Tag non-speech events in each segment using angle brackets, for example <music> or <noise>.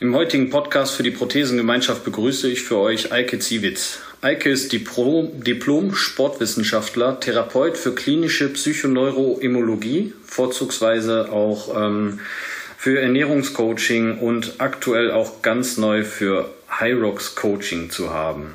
Im heutigen Podcast für die Prothesengemeinschaft begrüße ich für euch Eike Ziewitz. Eike ist Diplom-Sportwissenschaftler, Therapeut für klinische Psychoneuroimmunologie, vorzugsweise auch ähm, für Ernährungscoaching und aktuell auch ganz neu für Hyrox Coaching zu haben.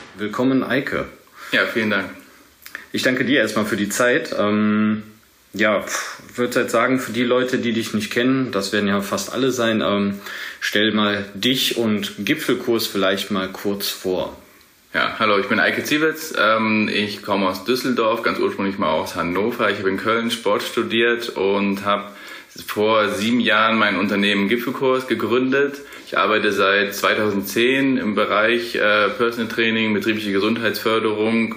Willkommen, Eike. Ja, vielen Dank. Ich danke dir erstmal für die Zeit. Ähm, ja, ich würde jetzt sagen, für die Leute, die dich nicht kennen, das werden ja fast alle sein, ähm, stell mal dich und Gipfelkurs vielleicht mal kurz vor. Ja, hallo, ich bin Eike Ziewitz. Ähm, ich komme aus Düsseldorf, ganz ursprünglich mal aus Hannover. Ich habe in Köln Sport studiert und habe vor sieben Jahren mein Unternehmen Gipfelkurs gegründet. Ich arbeite seit 2010 im Bereich äh, Personal Training, betriebliche Gesundheitsförderung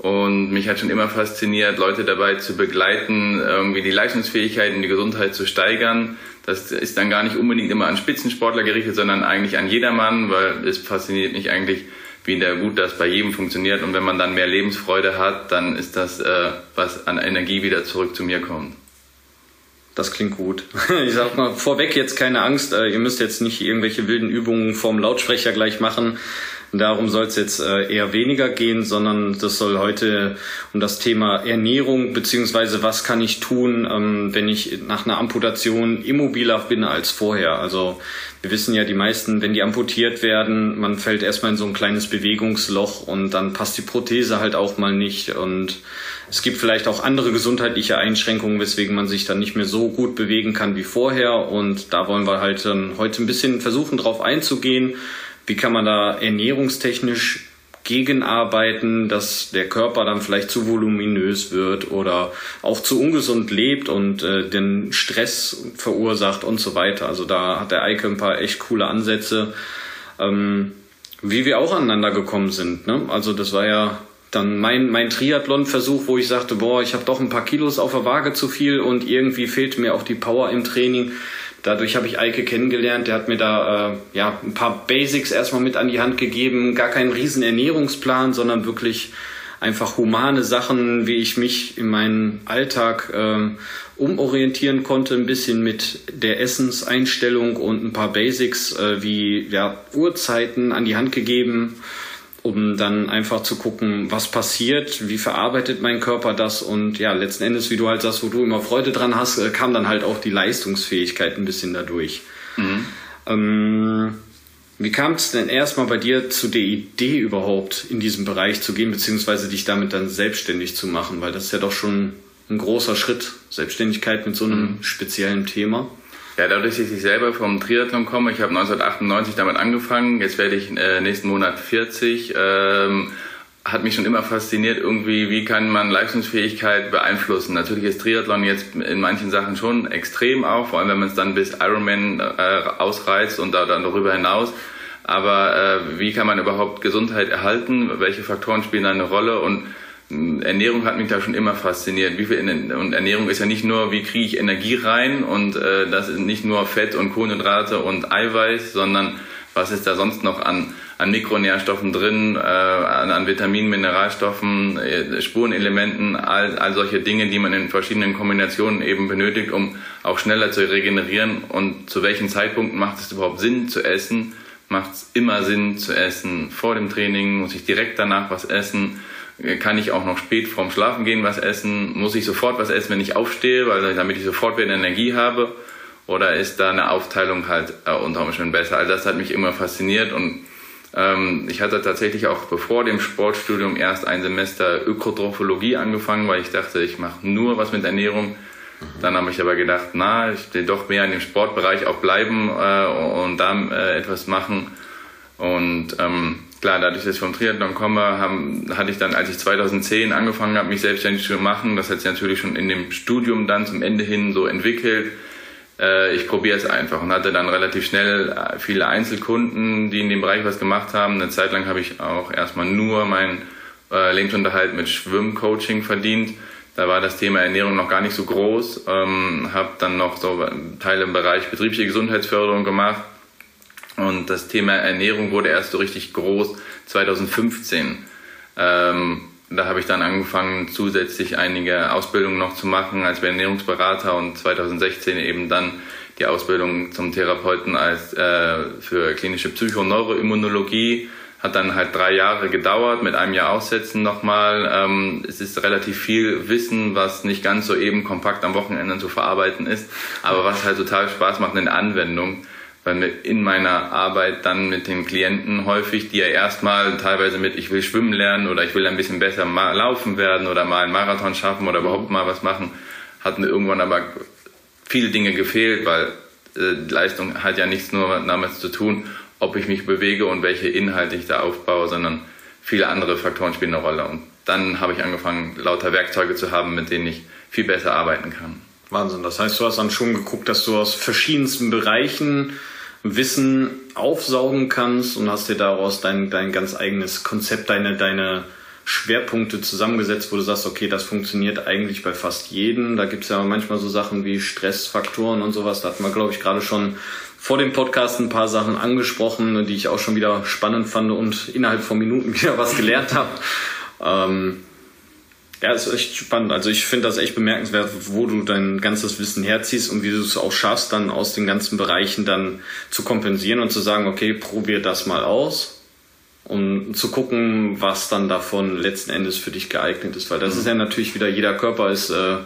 und mich hat schon immer fasziniert, Leute dabei zu begleiten, irgendwie die Leistungsfähigkeit und die Gesundheit zu steigern. Das ist dann gar nicht unbedingt immer an Spitzensportler gerichtet, sondern eigentlich an jedermann, weil es fasziniert mich eigentlich, wie der gut das bei jedem funktioniert. Und wenn man dann mehr Lebensfreude hat, dann ist das, äh, was an Energie wieder zurück zu mir kommt. Das klingt gut. <laughs> Ich sag mal vorweg jetzt keine Angst. Äh, ihr müsst jetzt nicht irgendwelche wilden Übungen vorm Lautsprecher gleich machen. Darum soll es jetzt äh, eher weniger gehen, sondern das soll heute um das Thema Ernährung beziehungsweise was kann ich tun, ähm, wenn ich nach einer Amputation immobiler bin als vorher. Also wir wissen ja, die meisten, wenn die amputiert werden, man fällt erstmal in so ein kleines Bewegungsloch und dann passt die Prothese halt auch mal nicht und es gibt vielleicht auch andere gesundheitliche Einschränkungen, weswegen man sich dann nicht mehr so gut bewegen kann wie vorher. Und da wollen wir halt heute ein bisschen versuchen, drauf einzugehen. Wie kann man da ernährungstechnisch gegenarbeiten, dass der Körper dann vielleicht zu voluminös wird oder auch zu ungesund lebt und äh, den Stress verursacht und so weiter. Also da hat der Eike ein paar echt coole Ansätze, ähm, wie wir auch aneinander gekommen sind. Ne? Also das war ja dann mein, mein Triathlon-Versuch, wo ich sagte, boah, ich habe doch ein paar Kilos auf der Waage zu viel und irgendwie fehlt mir auch die Power im Training. Dadurch habe ich Eike kennengelernt. Der hat mir da äh, ja ein paar Basics erstmal mit an die Hand gegeben. Gar keinen riesen Ernährungsplan, sondern wirklich einfach humane Sachen, wie ich mich in meinem Alltag äh, umorientieren konnte, ein bisschen mit der Essenseinstellung und ein paar Basics äh, wie ja, Uhrzeiten an die Hand gegeben um dann einfach zu gucken, was passiert, wie verarbeitet mein Körper das und ja, letzten Endes, wie du halt sagst, wo du immer Freude dran hast, äh, kam dann halt auch die Leistungsfähigkeit ein bisschen dadurch. Mhm. Ähm, wie kam es denn erstmal bei dir zu der Idee überhaupt in diesem Bereich zu gehen, beziehungsweise dich damit dann selbstständig zu machen? Weil das ist ja doch schon ein großer Schritt, Selbstständigkeit mit so einem mhm. speziellen Thema. Ja, dadurch, dass ich selber vom Triathlon komme, ich habe 1998 damit angefangen, jetzt werde ich äh, nächsten Monat 40, ähm, hat mich schon immer fasziniert, irgendwie, wie kann man Leistungsfähigkeit beeinflussen. Natürlich ist Triathlon jetzt in manchen Sachen schon extrem auch, vor allem wenn man es dann bis Ironman äh, ausreizt und da, dann darüber hinaus. Aber äh, wie kann man überhaupt Gesundheit erhalten? Welche Faktoren spielen da eine Rolle? Und Ernährung hat mich da schon immer fasziniert. Wie viel, und Ernährung ist ja nicht nur, wie kriege ich Energie rein und äh, das ist nicht nur Fett und Kohlenhydrate und Eiweiß, sondern was ist da sonst noch an, an Mikronährstoffen drin, äh, an, an Vitaminen, Mineralstoffen, äh, Spurenelementen, all, all solche Dinge, die man in verschiedenen Kombinationen eben benötigt, um auch schneller zu regenerieren. Und zu welchen Zeitpunkten macht es überhaupt Sinn zu essen? Macht es immer Sinn zu essen vor dem Training? Muss ich direkt danach was essen? Kann ich auch noch spät vorm Schlafen gehen was essen? Muss ich sofort was essen, wenn ich aufstehe, weil damit ich sofort wieder Energie habe? Oder ist da eine Aufteilung halt äh, unter Umständen besser? All das hat mich immer fasziniert und ähm, ich hatte tatsächlich auch bevor dem Sportstudium erst ein Semester Ökotrophologie angefangen, weil ich dachte, ich mache nur was mit Ernährung. Dann habe ich aber gedacht, na, ich will doch mehr in dem Sportbereich auch bleiben äh, und da äh, etwas machen. Und ähm, klar, dadurch, dass ich vom Triathlon komme, haben, hatte ich dann, als ich 2010 angefangen habe, mich selbstständig zu machen, das hat sich natürlich schon in dem Studium dann zum Ende hin so entwickelt, äh, ich probiere es einfach und hatte dann relativ schnell äh, viele Einzelkunden, die in dem Bereich was gemacht haben. Eine Zeit lang habe ich auch erstmal nur meinen äh, Lebensunterhalt mit Schwimmcoaching verdient. Da war das Thema Ernährung noch gar nicht so groß. Ähm, habe dann noch so Teile im Bereich betriebliche Gesundheitsförderung gemacht. Und das Thema Ernährung wurde erst so richtig groß 2015. Ähm, da habe ich dann angefangen, zusätzlich einige Ausbildungen noch zu machen als Ernährungsberater und 2016 eben dann die Ausbildung zum Therapeuten als äh, für klinische Psycho- und Neuroimmunologie. Hat dann halt drei Jahre gedauert, mit einem Jahr Aussetzen nochmal. Ähm, es ist relativ viel Wissen, was nicht ganz so eben kompakt am Wochenende zu verarbeiten ist, aber was halt total Spaß macht in der Anwendung weil in meiner Arbeit dann mit den Klienten häufig, die ja erstmal teilweise mit, ich will schwimmen lernen oder ich will ein bisschen besser laufen werden oder mal einen Marathon schaffen oder überhaupt mal was machen, hatten irgendwann aber viele Dinge gefehlt, weil äh, Leistung hat ja nichts nur damit zu tun, ob ich mich bewege und welche Inhalte ich da aufbaue, sondern viele andere Faktoren spielen eine Rolle. Und dann habe ich angefangen, lauter Werkzeuge zu haben, mit denen ich viel besser arbeiten kann. Wahnsinn. Das heißt, du hast dann schon geguckt, dass du aus verschiedensten Bereichen Wissen aufsaugen kannst und hast dir daraus dein, dein ganz eigenes Konzept, deine, deine Schwerpunkte zusammengesetzt, wo du sagst, okay, das funktioniert eigentlich bei fast jedem. Da gibt es ja manchmal so Sachen wie Stressfaktoren und sowas. Da hatten wir, glaube ich, gerade schon vor dem Podcast ein paar Sachen angesprochen, die ich auch schon wieder spannend fand und innerhalb von Minuten <laughs> wieder was gelernt habe. Ähm, ja, ist echt spannend. Also ich finde das echt bemerkenswert, wo du dein ganzes Wissen herziehst und wie du es auch schaffst, dann aus den ganzen Bereichen dann zu kompensieren und zu sagen, okay, probier das mal aus, um zu gucken, was dann davon letzten Endes für dich geeignet ist. Weil das mhm. ist ja natürlich wieder, jeder Körper ist äh,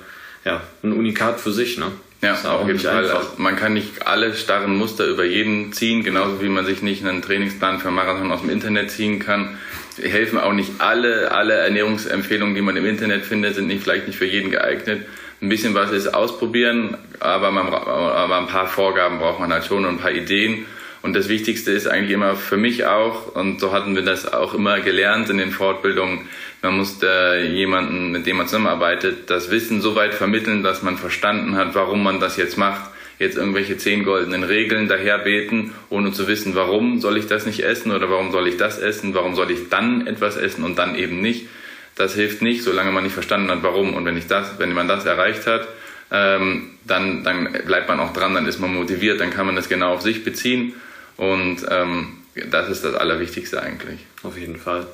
ja ein Unikat für sich, ne? Ja, auf jeden Fall. Also man kann nicht alle starren Muster über jeden ziehen, genauso wie man sich nicht einen Trainingsplan für Marathon aus dem Internet ziehen kann helfen auch nicht alle, alle Ernährungsempfehlungen, die man im Internet findet, sind nicht, vielleicht nicht für jeden geeignet. Ein bisschen was ist ausprobieren, aber, man, aber ein paar Vorgaben braucht man halt schon und ein paar Ideen. Und das Wichtigste ist eigentlich immer für mich auch, und so hatten wir das auch immer gelernt in den Fortbildungen, man muss jemanden, mit dem man zusammenarbeitet, das Wissen so weit vermitteln, dass man verstanden hat, warum man das jetzt macht jetzt irgendwelche zehn goldenen Regeln daherbeten, ohne zu wissen, warum soll ich das nicht essen oder warum soll ich das essen, warum soll ich dann etwas essen und dann eben nicht. Das hilft nicht, solange man nicht verstanden hat, warum. Und wenn, ich das, wenn man das erreicht hat, ähm, dann, dann bleibt man auch dran, dann ist man motiviert, dann kann man das genau auf sich beziehen. Und ähm, das ist das Allerwichtigste eigentlich. Auf jeden Fall.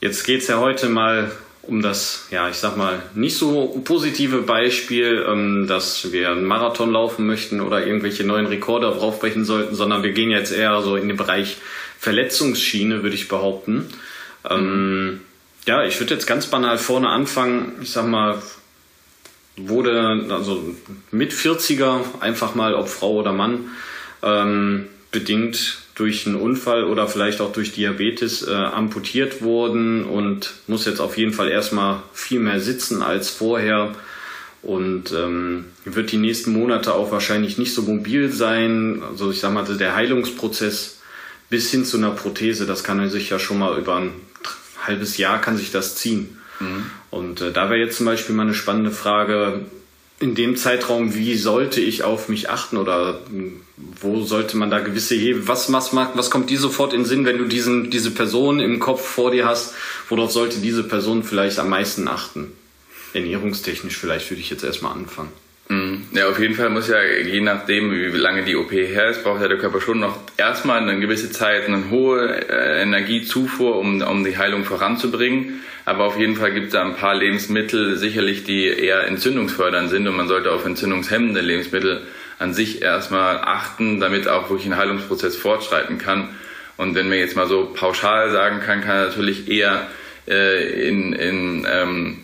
Jetzt geht es ja heute mal um das, ja, ich sag mal, nicht so positive Beispiel, ähm, dass wir einen Marathon laufen möchten oder irgendwelche neuen Rekorde aufbrechen sollten, sondern wir gehen jetzt eher so in den Bereich Verletzungsschiene, würde ich behaupten. Ähm, ja, ich würde jetzt ganz banal vorne anfangen. Ich sag mal, wurde also mit 40er einfach mal, ob Frau oder Mann, ähm, bedingt durch einen Unfall oder vielleicht auch durch Diabetes äh, amputiert wurden und muss jetzt auf jeden Fall erstmal viel mehr sitzen als vorher und ähm, wird die nächsten Monate auch wahrscheinlich nicht so mobil sein. Also ich sag mal, der Heilungsprozess bis hin zu einer Prothese, das kann sich ja schon mal über ein halbes Jahr kann sich das ziehen. Mhm. Und äh, da wäre jetzt zum Beispiel mal eine spannende Frage, in dem Zeitraum, wie sollte ich auf mich achten oder wo sollte man da gewisse Hebel, was, was, was kommt dir sofort in den Sinn, wenn du diesen, diese Person im Kopf vor dir hast, worauf sollte diese Person vielleicht am meisten achten? Ernährungstechnisch vielleicht würde ich jetzt erstmal anfangen. Ja, auf jeden Fall muss ja, je nachdem, wie lange die OP her ist, braucht ja der Körper schon noch erstmal eine gewisse Zeit, eine hohe äh, Energiezufuhr, um, um die Heilung voranzubringen. Aber auf jeden Fall gibt es da ein paar Lebensmittel sicherlich, die eher entzündungsfördernd sind und man sollte auf entzündungshemmende Lebensmittel an sich erstmal achten, damit auch wirklich ein Heilungsprozess fortschreiten kann. Und wenn man jetzt mal so pauschal sagen kann, kann natürlich eher äh, in, in ähm,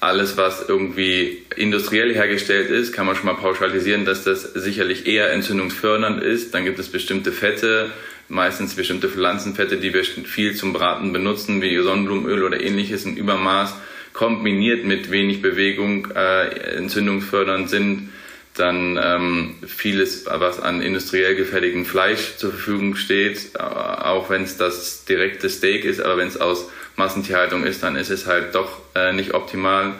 alles, was irgendwie industriell hergestellt ist, kann man schon mal pauschalisieren, dass das sicherlich eher entzündungsfördernd ist. Dann gibt es bestimmte Fette, meistens bestimmte Pflanzenfette, die wir viel zum Braten benutzen, wie Sonnenblumenöl oder ähnliches im Übermaß, kombiniert mit wenig Bewegung äh, entzündungsfördernd sind. Dann ähm, vieles, was an industriell gefertigtem Fleisch zur Verfügung steht, äh, auch wenn es das direkte Steak ist, aber wenn es aus Massentierhaltung ist, dann ist es halt doch äh, nicht optimal.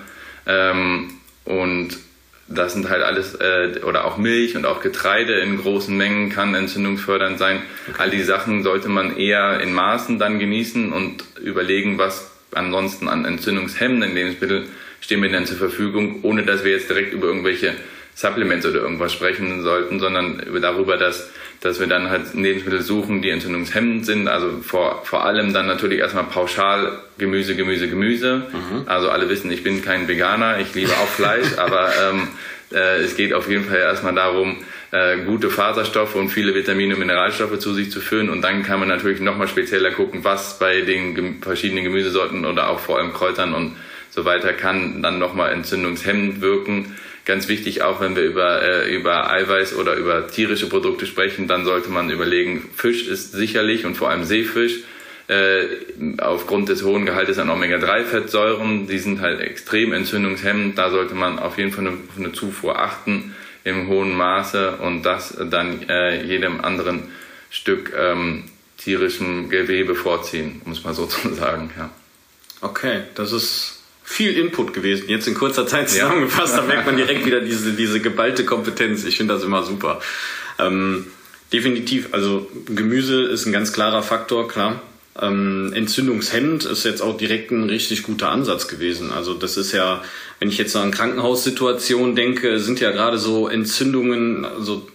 Ähm, und das sind halt alles, äh, oder auch Milch und auch Getreide in großen Mengen kann entzündungsfördernd sein. Okay. All die Sachen sollte man eher in Maßen dann genießen und überlegen, was ansonsten an entzündungshemmenden Lebensmitteln stehen mir denn zur Verfügung, ohne dass wir jetzt direkt über irgendwelche Supplements oder irgendwas sprechen sollten, sondern darüber, dass, dass wir dann halt Lebensmittel suchen, die entzündungshemmend sind. Also vor, vor allem dann natürlich erstmal pauschal Gemüse, Gemüse, Gemüse. Mhm. Also alle wissen, ich bin kein Veganer, ich liebe auch Fleisch, <laughs> aber ähm, äh, es geht auf jeden Fall erstmal darum, äh, gute Faserstoffe und viele Vitamine und Mineralstoffe zu sich zu führen. Und dann kann man natürlich nochmal spezieller gucken, was bei den gem verschiedenen Gemüsesorten oder auch vor allem Kräutern und so weiter kann dann nochmal entzündungshemmend wirken. Ganz wichtig auch, wenn wir über, äh, über Eiweiß oder über tierische Produkte sprechen, dann sollte man überlegen, Fisch ist sicherlich und vor allem Seefisch äh, aufgrund des hohen Gehaltes an Omega-3-Fettsäuren, die sind halt extrem entzündungshemmend. Da sollte man auf jeden Fall eine, eine Zufuhr achten im hohen Maße und das dann äh, jedem anderen Stück ähm, tierischem Gewebe vorziehen, um es mal so <laughs> zu sagen. Ja. Okay, das ist viel Input gewesen, jetzt in kurzer Zeit zusammengefasst, ja. da merkt man direkt wieder diese, diese geballte Kompetenz. Ich finde das immer super. Ähm, definitiv, also Gemüse ist ein ganz klarer Faktor, klar. Ähm, entzündungshemmend ist jetzt auch direkt ein richtig guter Ansatz gewesen. Also das ist ja, wenn ich jetzt an Krankenhaussituationen denke, sind ja gerade so Entzündungen, also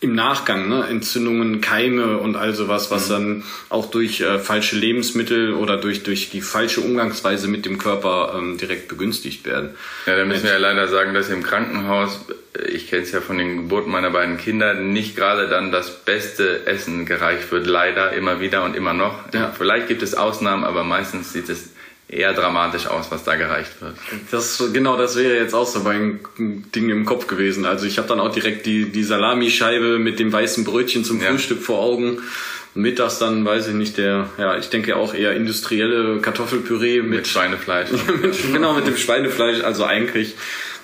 im Nachgang, ne? Entzündungen, Keime und all sowas, was mhm. dann auch durch äh, falsche Lebensmittel oder durch, durch die falsche Umgangsweise mit dem Körper ähm, direkt begünstigt werden. Ja, da müssen wir ja leider sagen, dass im Krankenhaus, äh, ich kenne es ja von den Geburten meiner beiden Kinder, nicht gerade dann das beste Essen gereicht wird. Leider immer wieder und immer noch. Ja. Vielleicht gibt es Ausnahmen, aber meistens sieht es eher dramatisch aus, was da gereicht wird. Das, genau, das wäre jetzt auch so mein Ding im Kopf gewesen. Also ich habe dann auch direkt die, die Salamischeibe mit dem weißen Brötchen zum ja. Frühstück vor Augen. Mittags dann, weiß ich nicht, der, ja, ich denke auch eher industrielle Kartoffelpüree mit, mit Schweinefleisch. <laughs> mit, genau, mit dem Schweinefleisch. Also eigentlich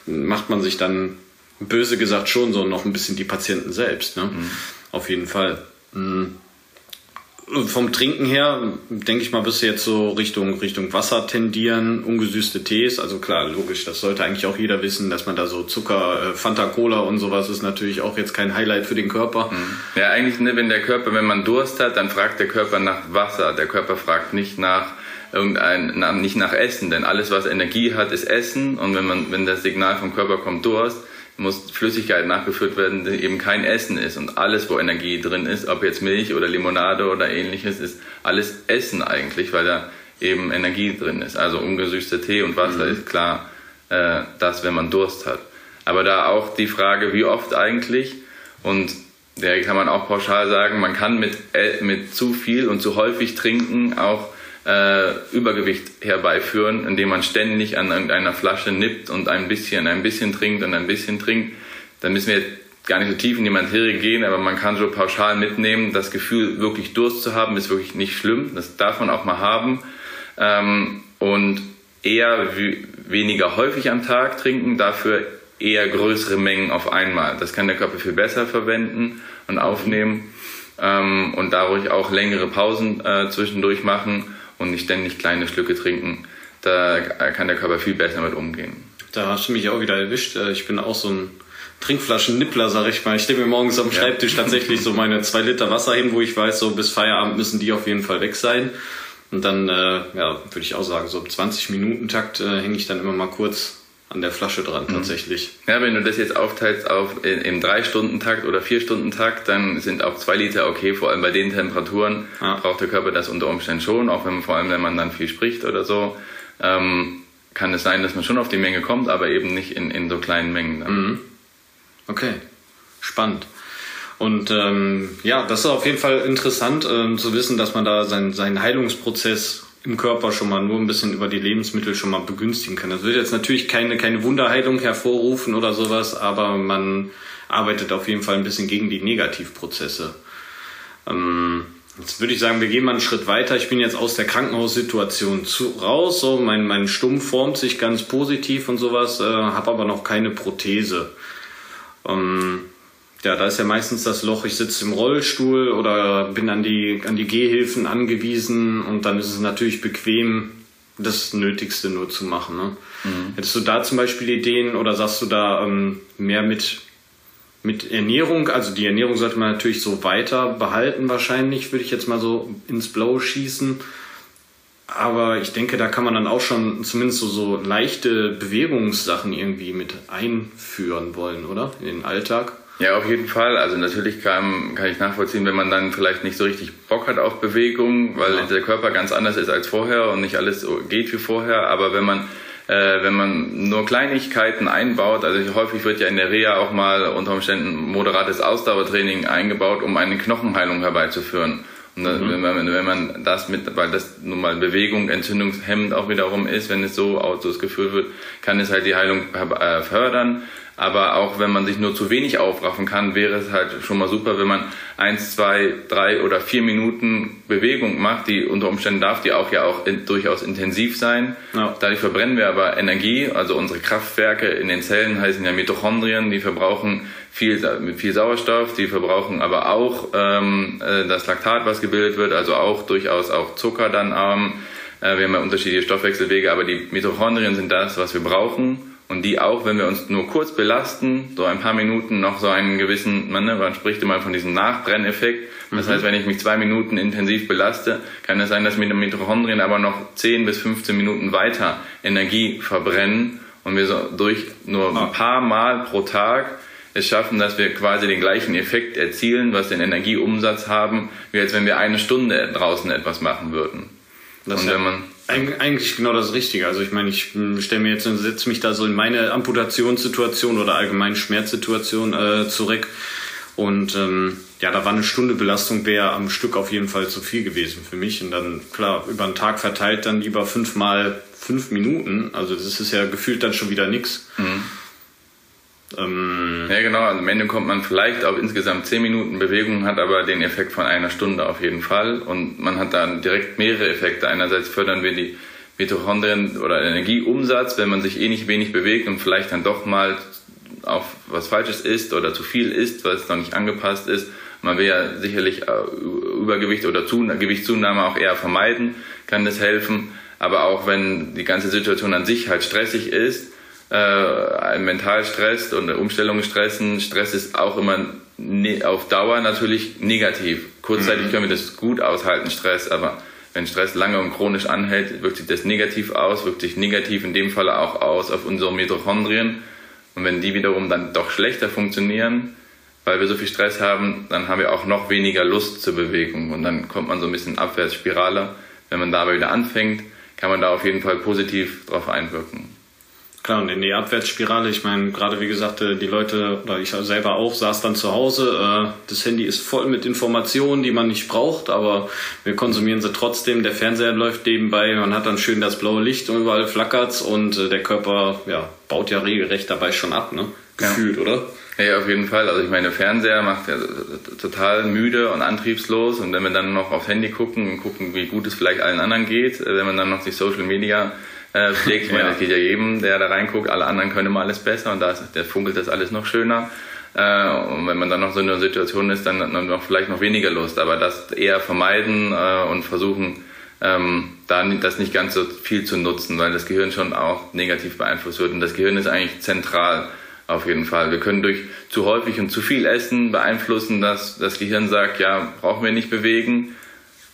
macht man sich dann, böse gesagt, schon so noch ein bisschen die Patienten selbst. Ne? Mhm. Auf jeden Fall. Mhm vom Trinken her, denke ich mal, wirst du jetzt so Richtung, Richtung Wasser tendieren, ungesüßte Tees. Also klar, logisch, das sollte eigentlich auch jeder wissen, dass man da so Zucker, äh, Fanta Cola und sowas ist natürlich auch jetzt kein Highlight für den Körper. Mhm. Ja, eigentlich, ne, wenn der Körper, wenn man Durst hat, dann fragt der Körper nach Wasser. Der Körper fragt nicht nach irgendein, nicht nach Essen, denn alles, was Energie hat, ist Essen. Und wenn man, wenn das Signal vom Körper kommt, Durst, muss Flüssigkeit nachgeführt werden, die eben kein Essen ist. Und alles, wo Energie drin ist, ob jetzt Milch oder Limonade oder ähnliches, ist alles Essen eigentlich, weil da eben Energie drin ist. Also ungesüßter Tee und Wasser mhm. ist klar äh, das, wenn man Durst hat. Aber da auch die Frage, wie oft eigentlich? Und da kann man auch pauschal sagen, man kann mit, äh, mit zu viel und zu häufig trinken auch äh, Übergewicht herbeiführen, indem man ständig an einer Flasche nippt und ein bisschen, ein bisschen trinkt und ein bisschen trinkt. Dann müssen wir gar nicht so tief in die Materie gehen, aber man kann so pauschal mitnehmen, das Gefühl, wirklich Durst zu haben, ist wirklich nicht schlimm. Das darf man auch mal haben. Ähm, und eher weniger häufig am Tag trinken, dafür eher größere Mengen auf einmal. Das kann der Körper viel besser verwenden und aufnehmen ähm, und dadurch auch längere Pausen äh, zwischendurch machen und nicht ständig kleine Schlücke trinken. Da kann der Körper viel besser mit umgehen. Da hast du mich auch wieder erwischt. Äh, ich bin auch so ein Trinkflaschen-Nippler, sag ich mal. Ich stelle mir morgens am Schreibtisch ja. tatsächlich so meine zwei Liter Wasser hin, wo ich weiß, so bis Feierabend müssen die auf jeden Fall weg sein. Und dann, äh, ja, würde ich auch sagen, so im 20-Minuten-Takt äh, hänge ich dann immer mal kurz an der Flasche dran mhm. tatsächlich. Ja, wenn du das jetzt aufteilst auf im 3-Stunden-Takt oder 4-Stunden-Takt, dann sind auch 2 Liter okay. Vor allem bei den Temperaturen ja. braucht der Körper das unter Umständen schon, auch wenn man, vor allem wenn man dann viel spricht oder so. Ähm, kann es sein, dass man schon auf die Menge kommt, aber eben nicht in, in so kleinen Mengen. Mhm. Okay, spannend. Und ähm, ja, das ist auf jeden Fall interessant äh, zu wissen, dass man da seinen, seinen Heilungsprozess im Körper schon mal nur ein bisschen über die Lebensmittel schon mal begünstigen kann. Das wird jetzt natürlich keine, keine Wunderheilung hervorrufen oder sowas, aber man arbeitet auf jeden Fall ein bisschen gegen die Negativprozesse. Ähm, jetzt würde ich sagen, wir gehen mal einen Schritt weiter. Ich bin jetzt aus der Krankenhaussituation zu, raus, so mein, mein Stumm formt sich ganz positiv und sowas, äh, habe aber noch keine Prothese. Ähm, ja, da ist ja meistens das Loch, ich sitze im Rollstuhl oder bin an die, an die Gehhilfen angewiesen und dann ist es natürlich bequem, das Nötigste nur zu machen. Ne? Mhm. Hättest du da zum Beispiel Ideen oder sagst du da ähm, mehr mit, mit Ernährung? Also die Ernährung sollte man natürlich so weiter behalten wahrscheinlich, würde ich jetzt mal so ins Blaue schießen. Aber ich denke, da kann man dann auch schon zumindest so, so leichte Bewegungssachen irgendwie mit einführen wollen, oder? In den Alltag. Ja, auf jeden Fall. Also natürlich kann, kann ich nachvollziehen, wenn man dann vielleicht nicht so richtig Bock hat auf Bewegung, weil ja. der Körper ganz anders ist als vorher und nicht alles so geht wie vorher. Aber wenn man äh, wenn man nur Kleinigkeiten einbaut, also häufig wird ja in der Reha auch mal unter Umständen moderates Ausdauertraining eingebaut, um eine Knochenheilung herbeizuführen. Und mhm. wenn, man, wenn man das mit, weil das nun mal Bewegung entzündungshemmend auch wiederum ist, wenn es so ausgeführt wird, kann es halt die Heilung äh, fördern. Aber auch wenn man sich nur zu wenig aufraffen kann, wäre es halt schon mal super, wenn man eins, zwei, drei oder vier Minuten Bewegung macht. Die unter Umständen darf die auch ja auch in, durchaus intensiv sein. Ja. Dadurch verbrennen wir aber Energie. Also unsere Kraftwerke in den Zellen heißen ja Mitochondrien. Die verbrauchen viel, viel Sauerstoff. Die verbrauchen aber auch ähm, äh, das Laktat, was gebildet wird. Also auch durchaus auch Zucker dann arm. Äh, wir haben ja unterschiedliche Stoffwechselwege, aber die Mitochondrien sind das, was wir brauchen und die auch, wenn wir uns nur kurz belasten, so ein paar Minuten noch so einen gewissen, man, ne, man spricht immer von diesem Nachbrenneffekt. Das mhm. heißt, wenn ich mich zwei Minuten intensiv belaste, kann es sein, dass mit den Mitochondrien aber noch 10 bis 15 Minuten weiter Energie verbrennen und wir so durch nur ein ah. paar Mal pro Tag es schaffen, dass wir quasi den gleichen Effekt erzielen, was den Energieumsatz haben, wie als wenn wir eine Stunde draußen etwas machen würden. Das und wenn man eigentlich genau das Richtige. Also ich meine, ich stelle mir jetzt, setze mich da so in meine Amputationssituation oder allgemein Schmerzsituation äh, zurück. Und ähm, ja, da war eine Stunde Belastung, wäre am Stück auf jeden Fall zu viel gewesen für mich. Und dann, klar, über den Tag verteilt dann lieber fünfmal fünf Minuten. Also das ist ja gefühlt dann schon wieder nichts. Mhm. Ähm, ja, genau. Also am Ende kommt man vielleicht auf insgesamt 10 Minuten Bewegung, hat aber den Effekt von einer Stunde auf jeden Fall. Und man hat dann direkt mehrere Effekte. Einerseits fördern wir die Mitochondrien oder Energieumsatz, wenn man sich eh nicht wenig bewegt und vielleicht dann doch mal auf was Falsches isst oder zu viel isst, was noch nicht angepasst ist. Man will ja sicherlich äh, Übergewicht oder Gewichtszunahme auch eher vermeiden, kann das helfen. Aber auch wenn die ganze Situation an sich halt stressig ist, äh, mental stresst und Umstellungen stressen. Stress ist auch immer ne auf Dauer natürlich negativ. Kurzzeitig mhm. können wir das gut aushalten, Stress, aber wenn Stress lange und chronisch anhält, wirkt sich das negativ aus, wirkt sich negativ in dem Fall auch aus auf unsere Mitochondrien. Und wenn die wiederum dann doch schlechter funktionieren, weil wir so viel Stress haben, dann haben wir auch noch weniger Lust zur Bewegung und dann kommt man so ein bisschen Abwärtsspirale. Wenn man dabei wieder anfängt, kann man da auf jeden Fall positiv drauf einwirken. Klar, und in die Abwärtsspirale, ich meine, gerade wie gesagt, äh, die Leute, oder ich selber auch, saß dann zu Hause. Äh, das Handy ist voll mit Informationen, die man nicht braucht, aber wir konsumieren sie trotzdem. Der Fernseher läuft nebenbei, man hat dann schön das blaue Licht und überall flackert's und äh, der Körper ja, baut ja regelrecht dabei schon ab, ne? Gefühlt, ja. oder? Ja, auf jeden Fall. Also ich meine, Fernseher macht ja total müde und antriebslos und wenn wir dann noch aufs Handy gucken und gucken, wie gut es vielleicht allen anderen geht, wenn man dann noch die Social Media äh. Ich meine, das geht ja jedem, der da reinguckt. Alle anderen können immer alles besser und da ist, der funkelt das alles noch schöner. Äh, und wenn man dann noch so in einer Situation ist, dann, dann noch vielleicht noch weniger Lust. Aber das eher vermeiden äh, und versuchen, ähm, da das nicht ganz so viel zu nutzen, weil das Gehirn schon auch negativ beeinflusst wird. Und das Gehirn ist eigentlich zentral auf jeden Fall. Wir können durch zu häufig und zu viel Essen beeinflussen, dass das Gehirn sagt, ja, brauchen wir nicht bewegen.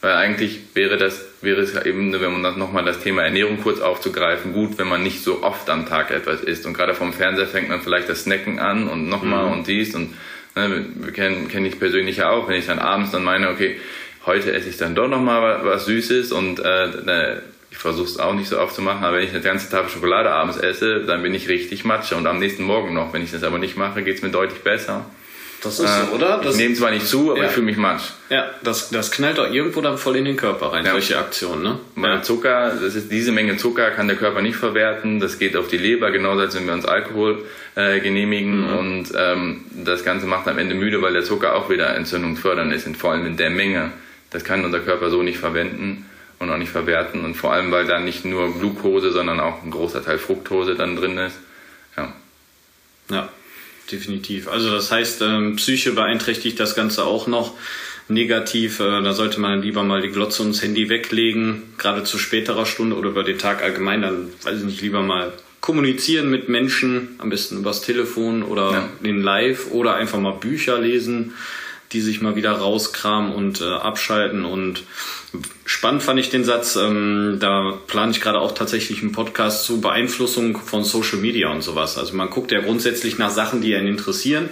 Weil eigentlich wäre das, wäre es eben, wenn man nochmal das Thema Ernährung kurz aufzugreifen, gut, wenn man nicht so oft am Tag etwas isst. Und gerade vom Fernseher fängt man vielleicht das Snacken an und nochmal mhm. und dies und ne, kennen kenn ich persönlich ja auch, wenn ich dann abends dann meine, okay, heute esse ich dann doch nochmal was Süßes und äh, ne, ich versuche es auch nicht so oft zu machen, aber wenn ich eine ganze Tafel Schokolade abends esse, dann bin ich richtig Matsche und am nächsten Morgen noch. Wenn ich das aber nicht mache, geht es mir deutlich besser. Das ist so, oder? Das, ich nehme zwar nicht zu, aber ja. ich fühle mich matsch. Ja, das, das knallt doch irgendwo dann voll in den Körper rein, ja. solche Aktionen, ne? Weil ja. Zucker, das ist, diese Menge Zucker kann der Körper nicht verwerten, das geht auf die Leber, genauso als wenn wir uns Alkohol äh, genehmigen mhm. und ähm, das Ganze macht am Ende müde, weil der Zucker auch wieder entzündungsfördernd ist, vor allem in der Menge. Das kann unser Körper so nicht verwenden und auch nicht verwerten und vor allem, weil da nicht nur Glucose, sondern auch ein großer Teil Fructose dann drin ist. Ja. Ja definitiv. Also das heißt, ähm, Psyche beeinträchtigt das Ganze auch noch. negativ. Äh, da sollte man lieber mal die Glotze und das Handy weglegen, gerade zu späterer Stunde oder über den Tag allgemein. Dann weiß ich nicht, lieber mal kommunizieren mit Menschen, am besten übers Telefon oder ja. in Live oder einfach mal Bücher lesen, die sich mal wieder rauskramen und äh, abschalten. Und spannend fand ich den Satz, ähm, da plane ich gerade auch tatsächlich einen Podcast zu Beeinflussung von Social Media und sowas. Also man guckt ja grundsätzlich nach Sachen, die einen interessieren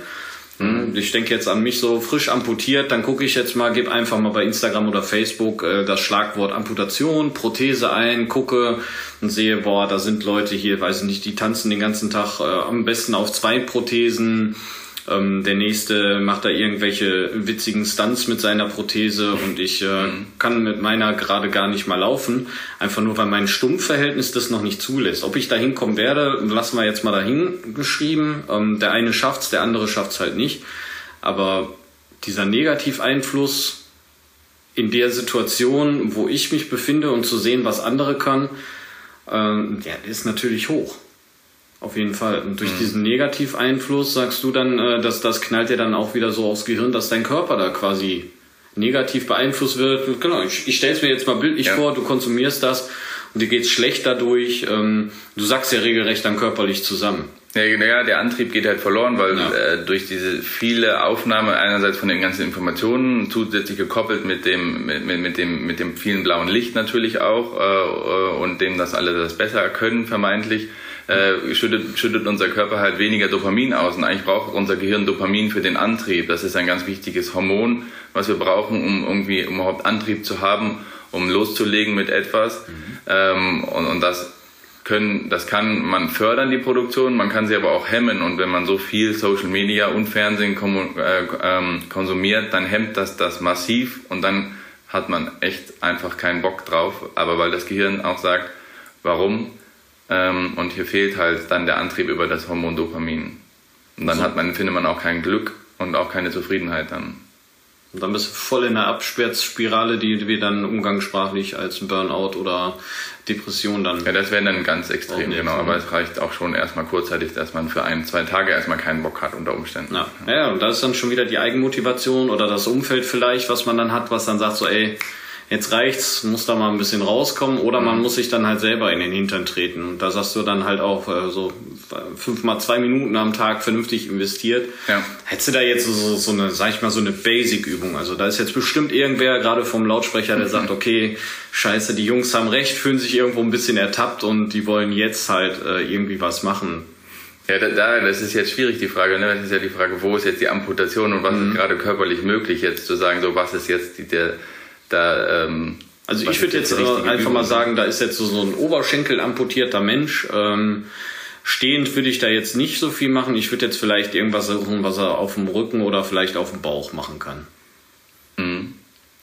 hm, ich denke jetzt an mich so frisch amputiert, dann gucke ich jetzt mal, gebe einfach mal bei Instagram oder Facebook äh, das Schlagwort Amputation, Prothese ein, gucke und sehe, boah, da sind Leute hier, weiß ich nicht, die tanzen den ganzen Tag äh, am besten auf zwei Prothesen, ähm, der nächste macht da irgendwelche witzigen Stunts mit seiner Prothese und ich äh, mhm. kann mit meiner gerade gar nicht mal laufen. Einfach nur, weil mein Stummverhältnis das noch nicht zulässt. Ob ich da hinkommen werde, lassen wir jetzt mal dahin geschrieben. Ähm, der eine schafft's, der andere schafft's halt nicht. Aber dieser Negativeinfluss in der Situation, wo ich mich befinde und zu sehen, was andere kann, ähm, der ist natürlich hoch. Auf jeden Fall. Und durch mhm. diesen Negativeinfluss sagst du dann, äh, dass das knallt dir dann auch wieder so aufs Gehirn, dass dein Körper da quasi negativ beeinflusst wird. Genau, ich, ich stelle es mir jetzt mal bildlich ja. vor, du konsumierst das und dir geht's schlecht dadurch. Ähm, du sagst ja regelrecht dann körperlich zusammen. Ja, naja, der Antrieb geht halt verloren, weil ja. äh, durch diese viele Aufnahme einerseits von den ganzen Informationen, zusätzlich gekoppelt mit dem, mit, mit dem, mit dem vielen blauen Licht natürlich auch äh, äh und dem, dass alle das besser können, vermeintlich, äh, schüttet, schüttet unser Körper halt weniger Dopamin aus. Und eigentlich braucht unser Gehirn Dopamin für den Antrieb. Das ist ein ganz wichtiges Hormon, was wir brauchen, um irgendwie um überhaupt Antrieb zu haben, um loszulegen mit etwas. Mhm. Ähm, und, und das können, das kann man fördern, die Produktion, man kann sie aber auch hemmen. Und wenn man so viel Social Media und Fernsehen äh, ähm, konsumiert, dann hemmt das das massiv und dann hat man echt einfach keinen Bock drauf. Aber weil das Gehirn auch sagt, warum? Ähm, und hier fehlt halt dann der Antrieb über das Hormon Dopamin. Und dann so. hat man, findet man auch kein Glück und auch keine Zufriedenheit dann. Und dann bist du voll in der Absperrspirale, die wir dann umgangssprachlich als Burnout oder Depression dann. Ja, das wäre dann ganz extrem, genau. Aber es reicht auch schon erstmal kurzzeitig, dass man für ein, zwei Tage erstmal keinen Bock hat unter Umständen. Ja, ja und da ist dann schon wieder die Eigenmotivation oder das Umfeld vielleicht, was man dann hat, was dann sagt so, ey, jetzt reicht's, muss da mal ein bisschen rauskommen oder man mhm. muss sich dann halt selber in den Hintern treten. Und da sagst du dann halt auch äh, so fünfmal zwei Minuten am Tag vernünftig investiert. Ja. Hättest du da jetzt so, so eine, sag ich mal, so eine Basic-Übung? Also da ist jetzt bestimmt irgendwer gerade vom Lautsprecher, der mhm. <laughs> sagt, okay, scheiße, die Jungs haben recht, fühlen sich irgendwo ein bisschen ertappt und die wollen jetzt halt äh, irgendwie was machen. Ja, da, das ist jetzt schwierig, die Frage. Ne? Das ist ja die Frage, wo ist jetzt die Amputation und was mhm. ist gerade körperlich möglich, jetzt zu sagen, so was ist jetzt die, der, da, ähm, also ich würde jetzt, jetzt einfach mal sagen, da ist jetzt so, so ein Oberschenkel amputierter Mensch. Ähm, stehend würde ich da jetzt nicht so viel machen. Ich würde jetzt vielleicht irgendwas suchen, was er auf dem Rücken oder vielleicht auf dem Bauch machen kann. Mhm.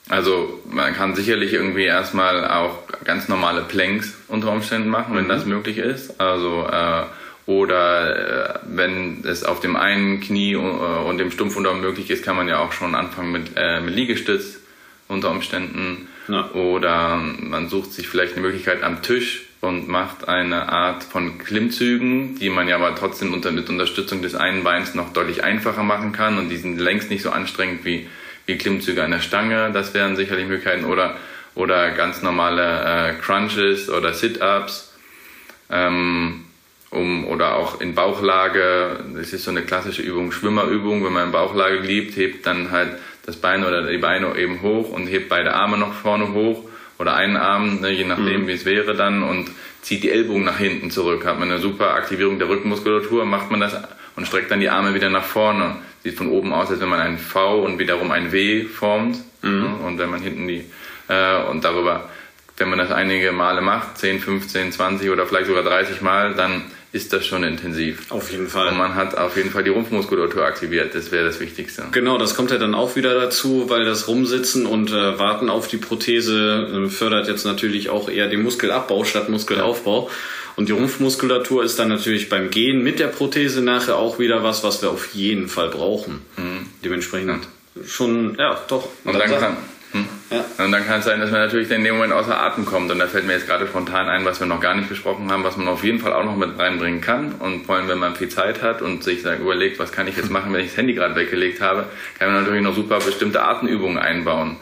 Also man kann sicherlich irgendwie erstmal auch ganz normale Planks unter Umständen machen, wenn mhm. das möglich ist. Also äh, oder äh, wenn es auf dem einen Knie äh, und dem Stumpfunterarm möglich ist, kann man ja auch schon anfangen mit, äh, mit Liegestütz unter Umständen. Ja. Oder man sucht sich vielleicht eine Möglichkeit am Tisch und macht eine Art von Klimmzügen, die man ja aber trotzdem unter, mit Unterstützung des einen Beins noch deutlich einfacher machen kann und die sind längst nicht so anstrengend wie, wie Klimmzüge an der Stange. Das wären sicherlich Möglichkeiten. Oder, oder ganz normale äh, Crunches oder Sit-Ups. Ähm, um, oder auch in Bauchlage, das ist so eine klassische Übung, Schwimmerübung, wenn man in Bauchlage liebt, hebt dann halt das Bein oder die Beine eben hoch und hebt beide Arme noch vorne hoch oder einen Arm, ne, je nachdem mhm. wie es wäre dann und zieht die Ellbogen nach hinten zurück. Hat man eine super Aktivierung der Rückenmuskulatur, macht man das und streckt dann die Arme wieder nach vorne. Sieht von oben aus, als wenn man ein V und wiederum ein W formt. Mhm. Ne, und wenn man hinten die äh, und darüber, wenn man das einige Male macht, 10, 15, 20 oder vielleicht sogar 30 Mal, dann ist das schon intensiv. Auf jeden Fall. Und man hat auf jeden Fall die Rumpfmuskulatur aktiviert. Das wäre das Wichtigste. Genau, das kommt ja dann auch wieder dazu, weil das Rumsitzen und äh, Warten auf die Prothese äh, fördert jetzt natürlich auch eher den Muskelabbau statt Muskelaufbau. Ja. Und die Rumpfmuskulatur ist dann natürlich beim Gehen mit der Prothese nachher auch wieder was, was wir auf jeden Fall brauchen. Mhm. Dementsprechend ja. schon, ja, doch. Und dann kann, Hm? Ja. Und dann kann es sein, dass man natürlich in dem Moment außer Atem kommt. Und da fällt mir jetzt gerade spontan ein, was wir noch gar nicht besprochen haben, was man auf jeden Fall auch noch mit reinbringen kann. Und vor allem, wenn man viel Zeit hat und sich dann überlegt, was kann ich jetzt machen, wenn ich das Handy gerade weggelegt habe, kann man natürlich noch super bestimmte Atemübungen einbauen.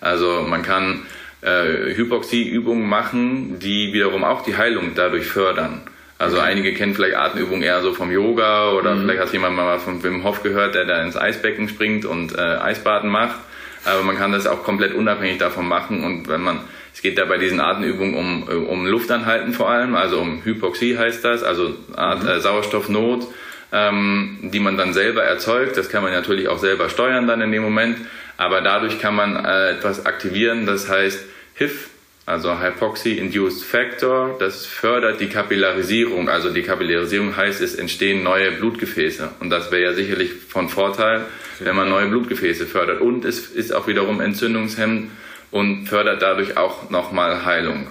Also man kann äh, Hypoxieübungen machen, die wiederum auch die Heilung dadurch fördern. Also einige kennen vielleicht Atemübungen eher so vom Yoga oder mhm. vielleicht hat jemand mal von Wim Hof gehört, der da ins Eisbecken springt und äh, Eisbaden macht. Aber man kann das auch komplett unabhängig davon machen und wenn man, es geht da bei diesen Atemübungen um, um Luftanhalten vor allem, also um Hypoxie heißt das, also Art, mhm. äh, Sauerstoffnot, ähm, die man dann selber erzeugt. Das kann man natürlich auch selber steuern dann in dem Moment, aber dadurch kann man äh, etwas aktivieren, das heißt HIF, also Hypoxie-Induced Factor. Das fördert die Kapillarisierung. Also die Kapillarisierung heißt, es entstehen neue Blutgefäße. Und das wäre ja sicherlich von Vorteil, wenn man neue Blutgefäße fördert. Und es ist auch wiederum entzündungshemmend und fördert dadurch auch nochmal Heilung.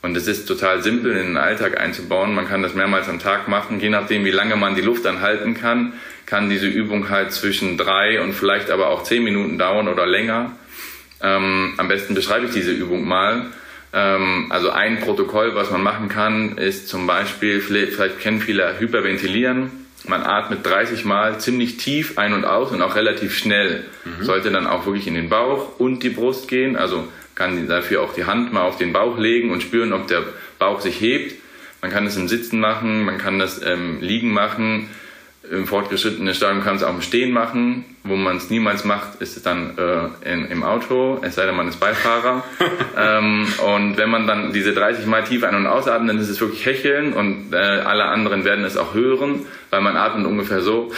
Und es ist total simpel in den Alltag einzubauen. Man kann das mehrmals am Tag machen. Je nachdem, wie lange man die Luft dann halten kann, kann diese Übung halt zwischen drei und vielleicht aber auch zehn Minuten dauern oder länger. Ähm, am besten beschreibe ich diese Übung mal. Ähm, also ein Protokoll, was man machen kann, ist zum Beispiel, vielleicht kennen viele Hyperventilieren. Man atmet 30 Mal ziemlich tief ein und aus und auch relativ schnell. Mhm. Sollte dann auch wirklich in den Bauch und die Brust gehen. Also kann dafür auch die Hand mal auf den Bauch legen und spüren, ob der Bauch sich hebt. Man kann es im Sitzen machen, man kann das ähm, Liegen machen im fortgeschrittenen Stadium kann man es auch im Stehen machen. Wo man es niemals macht, ist es dann äh, in, im Auto, es sei denn, man ist Beifahrer. <laughs> ähm, und wenn man dann diese 30 Mal tief ein- und ausatmet, dann ist es wirklich Hecheln und äh, alle anderen werden es auch hören, weil man atmet ungefähr so.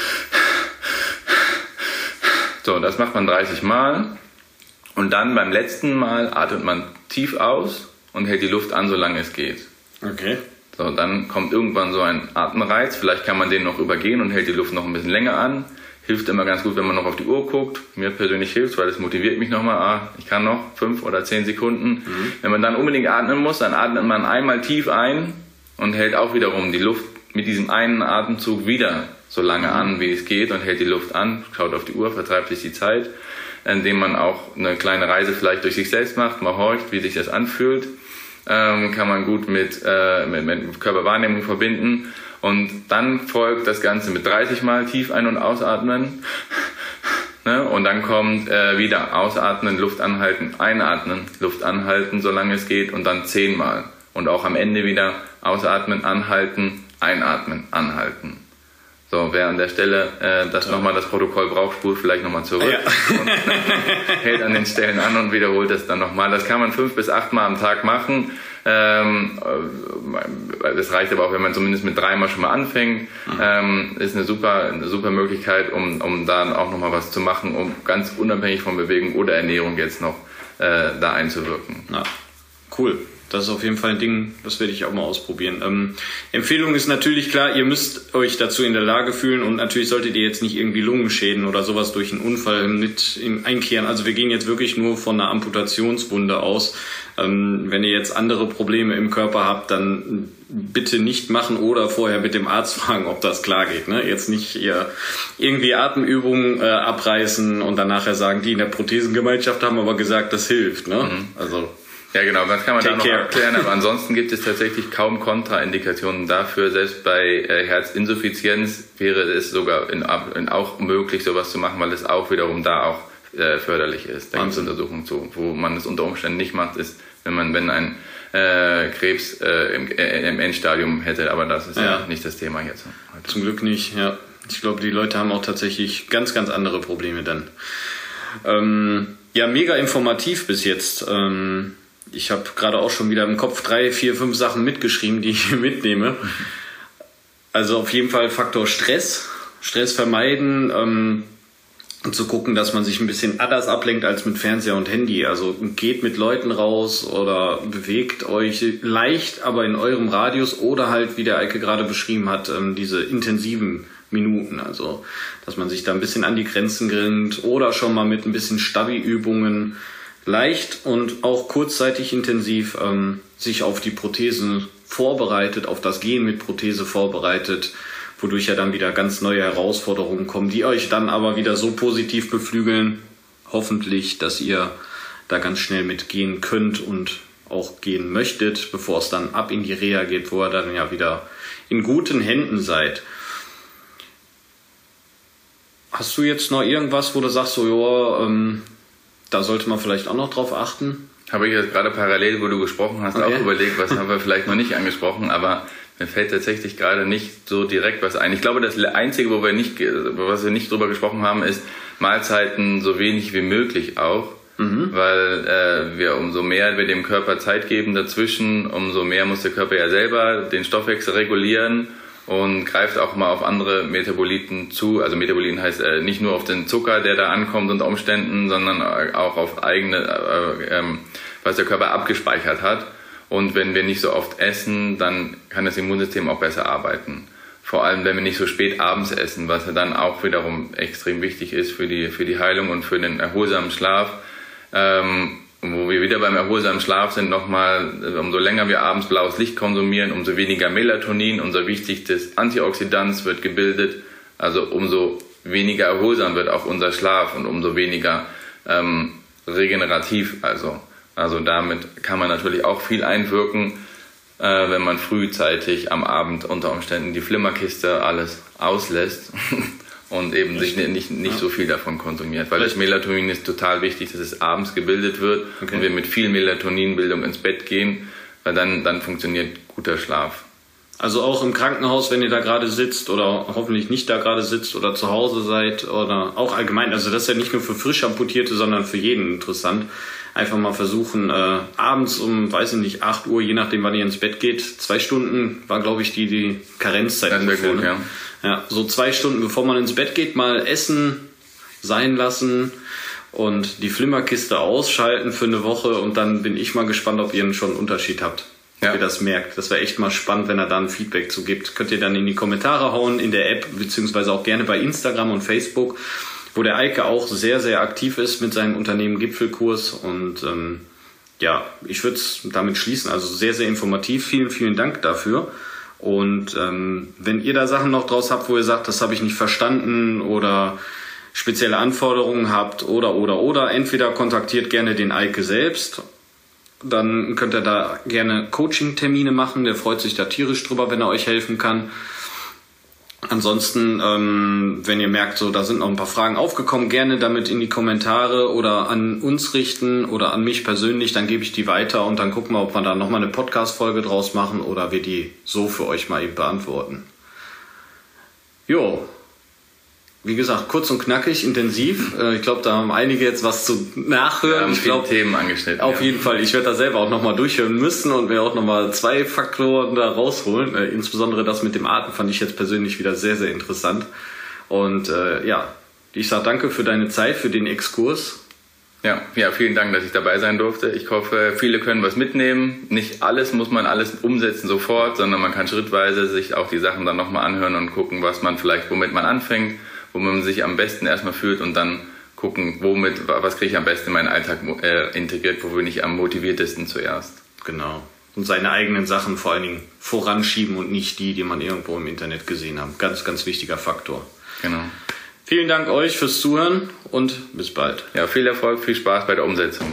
So, das macht man 30 Mal. Und dann beim letzten Mal atmet man tief aus und hält die Luft an, solange es geht. Okay. So, dann kommt irgendwann so ein Atemreiz, vielleicht kann man den noch übergehen und hält die Luft noch ein bisschen länger an. Hilft immer ganz gut, wenn man noch auf die Uhr guckt. Mir persönlich hilft, weil es motiviert mich nochmal, ah, ich kann noch fünf oder zehn Sekunden. Mhm. Wenn man dann unbedingt atmen muss, dann atmet man einmal tief ein und hält auch wiederum die Luft mit diesem einen Atemzug wieder so lange an, wie es geht und hält die Luft an, schaut auf die Uhr, vertreibt sich die Zeit, indem man auch eine kleine Reise vielleicht durch sich selbst macht, mal horcht, wie sich das anfühlt ähm, kann man gut mit, äh, mit, mit Körperwahrnehmung verbinden. Und dann folgt das Ganze mit 30 Mal tief ein- und ausatmen. <laughs> Ne? Und dann kommt äh, wieder ausatmen, Luft anhalten, einatmen, Luft anhalten, solange es geht, und dann 10 Mal. Und auch am Ende wieder ausatmen, anhalten, einatmen, anhalten. So, wer an der Stelle äh, das nochmal das Protokoll braucht, spult vielleicht nochmal zurück ja. und <laughs> hält an den Stellen an und wiederholt das dann nochmal. Das kann man fünf bis acht Mal am Tag machen. Ähm, äh, das reicht aber auch, wenn man zumindest mit dreimal schon mal anfängt. Mhm. Ähm, ist eine super, eine super Möglichkeit, um, um dann auch nochmal was zu machen, um ganz unabhängig von Bewegung oder Ernährung jetzt noch äh, da einzuwirken. Ja, cool. Das ist auf jeden Fall ein Ding, das werde ich auch mal ausprobieren. Ähm, Empfehlung ist natürlich klar, ihr müsst euch dazu in der Lage fühlen und natürlich solltet ihr jetzt nicht irgendwie Lungenschäden oder sowas durch einen Unfall mit einkehren. Also wir gehen jetzt wirklich nur von einer Amputationswunde aus. Ähm, wenn ihr jetzt andere Probleme im Körper habt, dann bitte nicht machen oder vorher mit dem Arzt <laughs> fragen, ob das klar geht. Ne? Jetzt nicht ihr irgendwie Atemübungen äh, abreißen und dann nachher sagen, die in der Prothesengemeinschaft haben aber gesagt, das hilft. Ne? Mhm. Also ja, genau, das kann man Take da noch care. abklären, aber <laughs> ansonsten gibt es tatsächlich kaum Kontraindikationen dafür. Selbst bei äh, Herzinsuffizienz wäre es sogar in, in auch möglich, sowas zu machen, weil es auch wiederum da auch äh, förderlich ist. Da gibt es Untersuchungen zu. Wo man es unter Umständen nicht macht, ist, wenn man, wenn ein äh, Krebs äh, im, äh, im, Endstadium hätte, aber das ist ja, ja nicht das Thema jetzt. Heute. Zum Glück nicht, ja. Ich glaube, die Leute haben auch tatsächlich ganz, ganz andere Probleme dann. Ähm, ja, mega informativ bis jetzt. Ähm, ich habe gerade auch schon wieder im Kopf drei, vier, fünf Sachen mitgeschrieben, die ich mitnehme. Also auf jeden Fall Faktor Stress, Stress vermeiden ähm, und zu gucken, dass man sich ein bisschen anders ablenkt als mit Fernseher und Handy. Also geht mit Leuten raus oder bewegt euch leicht, aber in eurem Radius oder halt, wie der Eike gerade beschrieben hat, ähm, diese intensiven Minuten. Also dass man sich da ein bisschen an die Grenzen grinnt oder schon mal mit ein bisschen Stabi-Übungen leicht und auch kurzzeitig intensiv ähm, sich auf die Prothesen vorbereitet, auf das Gehen mit Prothese vorbereitet, wodurch ja dann wieder ganz neue Herausforderungen kommen, die euch dann aber wieder so positiv beflügeln, hoffentlich, dass ihr da ganz schnell mitgehen könnt und auch gehen möchtet, bevor es dann ab in die Reha geht, wo ihr dann ja wieder in guten Händen seid. Hast du jetzt noch irgendwas, wo du sagst, so, ja, ähm, da sollte man vielleicht auch noch drauf achten? Habe ich jetzt gerade parallel, wo du gesprochen hast, okay. auch überlegt, was haben wir vielleicht noch nicht angesprochen, aber mir fällt tatsächlich gerade nicht so direkt was ein. Ich glaube, das Einzige, wo wir nicht, was wir nicht drüber gesprochen haben, ist Mahlzeiten so wenig wie möglich auch. Mhm. Weil äh, wir umso mehr wir dem Körper Zeit geben dazwischen, umso mehr muss der Körper ja selber den Stoffwechsel regulieren und greift auch mal auf andere Metaboliten zu. Also Metaboliten heißt äh, nicht nur auf den Zucker, der da ankommt unter Umständen, sondern auch auf eigene, äh, äh, was der Körper abgespeichert hat. Und wenn wir nicht so oft essen, dann kann das Immunsystem auch besser arbeiten. Vor allem, wenn wir nicht so spät abends essen, was ja dann auch wiederum extrem wichtig ist für die, für die Heilung und für den erholsamen Schlaf. Ähm, wo wir wieder beim erholsamen Schlaf sind, nochmal, äh, umso länger wir abends blaues Licht konsumieren, umso weniger Melatonin, unser wichtigstes Antioxidant wird gebildet. Also umso weniger erholsam wird auch unser Schlaf und umso weniger ähm, regenerativ. Also, also damit kann man natürlich auch viel einwirken, äh, wenn man frühzeitig am Abend unter Umständen die Flimmerkiste alles auslässt. <laughs> und eben sich nicht, nicht ja. so viel davon konsumiert. Weil das Melatonin ist total wichtig, dass es abends gebildet wird okay. und wir mit viel Melatoninbildung ins Bett gehen, weil dann, dann funktioniert guter Schlaf. Also auch im Krankenhaus, wenn ihr da gerade sitzt oder hoffentlich nicht da gerade sitzt oder zu Hause seid oder auch allgemein, also das ist ja nicht nur für frisch amputierte, sondern für jeden interessant. Einfach mal versuchen, äh, abends um, weiß ich nicht, 8 Uhr, je nachdem wann ihr ins Bett geht, zwei Stunden war glaube ich die, die Karenzzeit. Das wäre gut, ja. Ja, so zwei Stunden bevor man ins Bett geht, mal essen, sein lassen und die Flimmerkiste ausschalten für eine Woche und dann bin ich mal gespannt, ob ihr schon einen Unterschied habt. Ja. Ob ihr das merkt. Das wäre echt mal spannend, wenn er da ein Feedback zu gibt. Könnt ihr dann in die Kommentare hauen, in der App, beziehungsweise auch gerne bei Instagram und Facebook, wo der Eike auch sehr, sehr aktiv ist mit seinem Unternehmen Gipfelkurs und ähm, ja, ich würde es damit schließen. Also sehr, sehr informativ. Vielen, vielen Dank dafür. Und ähm, wenn ihr da Sachen noch draus habt, wo ihr sagt, das habe ich nicht verstanden oder spezielle Anforderungen habt oder oder oder, entweder kontaktiert gerne den Eike selbst, dann könnt ihr da gerne Coaching-Termine machen. Der freut sich da tierisch drüber, wenn er euch helfen kann. Ansonsten, ähm, wenn ihr merkt, so da sind noch ein paar Fragen aufgekommen, gerne damit in die Kommentare oder an uns richten oder an mich persönlich, dann gebe ich die weiter und dann gucken wir, ob wir da nochmal eine Podcast-Folge draus machen oder wir die so für euch mal eben beantworten. Jo, wie gesagt, kurz und knackig, intensiv. Äh, ich glaube, da haben einige jetzt was zu nachhören. Ich glaube, Themen angeschnitten. Auf ja. jeden Fall. Ich werde da selber auch nochmal durchhören müssen und mir auch nochmal zwei Faktoren da rausholen. Äh, insbesondere das mit dem Atem fand ich jetzt persönlich wieder sehr, sehr interessant. Und äh, ja, ich sage danke für deine Zeit, für den Exkurs. Ja, ja, vielen Dank, dass ich dabei sein durfte. Ich hoffe, viele können was mitnehmen. Nicht alles muss man alles umsetzen sofort, sondern man kann schrittweise sich auch die Sachen dann nochmal anhören und gucken, was man vielleicht, womit man anfängt wo man sich am besten erstmal fühlt und dann gucken, womit, was kriege ich am besten in meinen Alltag äh, integriert, wo bin ich am motiviertesten zuerst. Genau. Und seine eigenen Sachen vor allen Dingen voranschieben und nicht die, die man irgendwo im Internet gesehen hat. Ganz, ganz wichtiger Faktor. Genau. Vielen Dank euch fürs Zuhören und bis bald. Ja, viel Erfolg, viel Spaß bei der Umsetzung.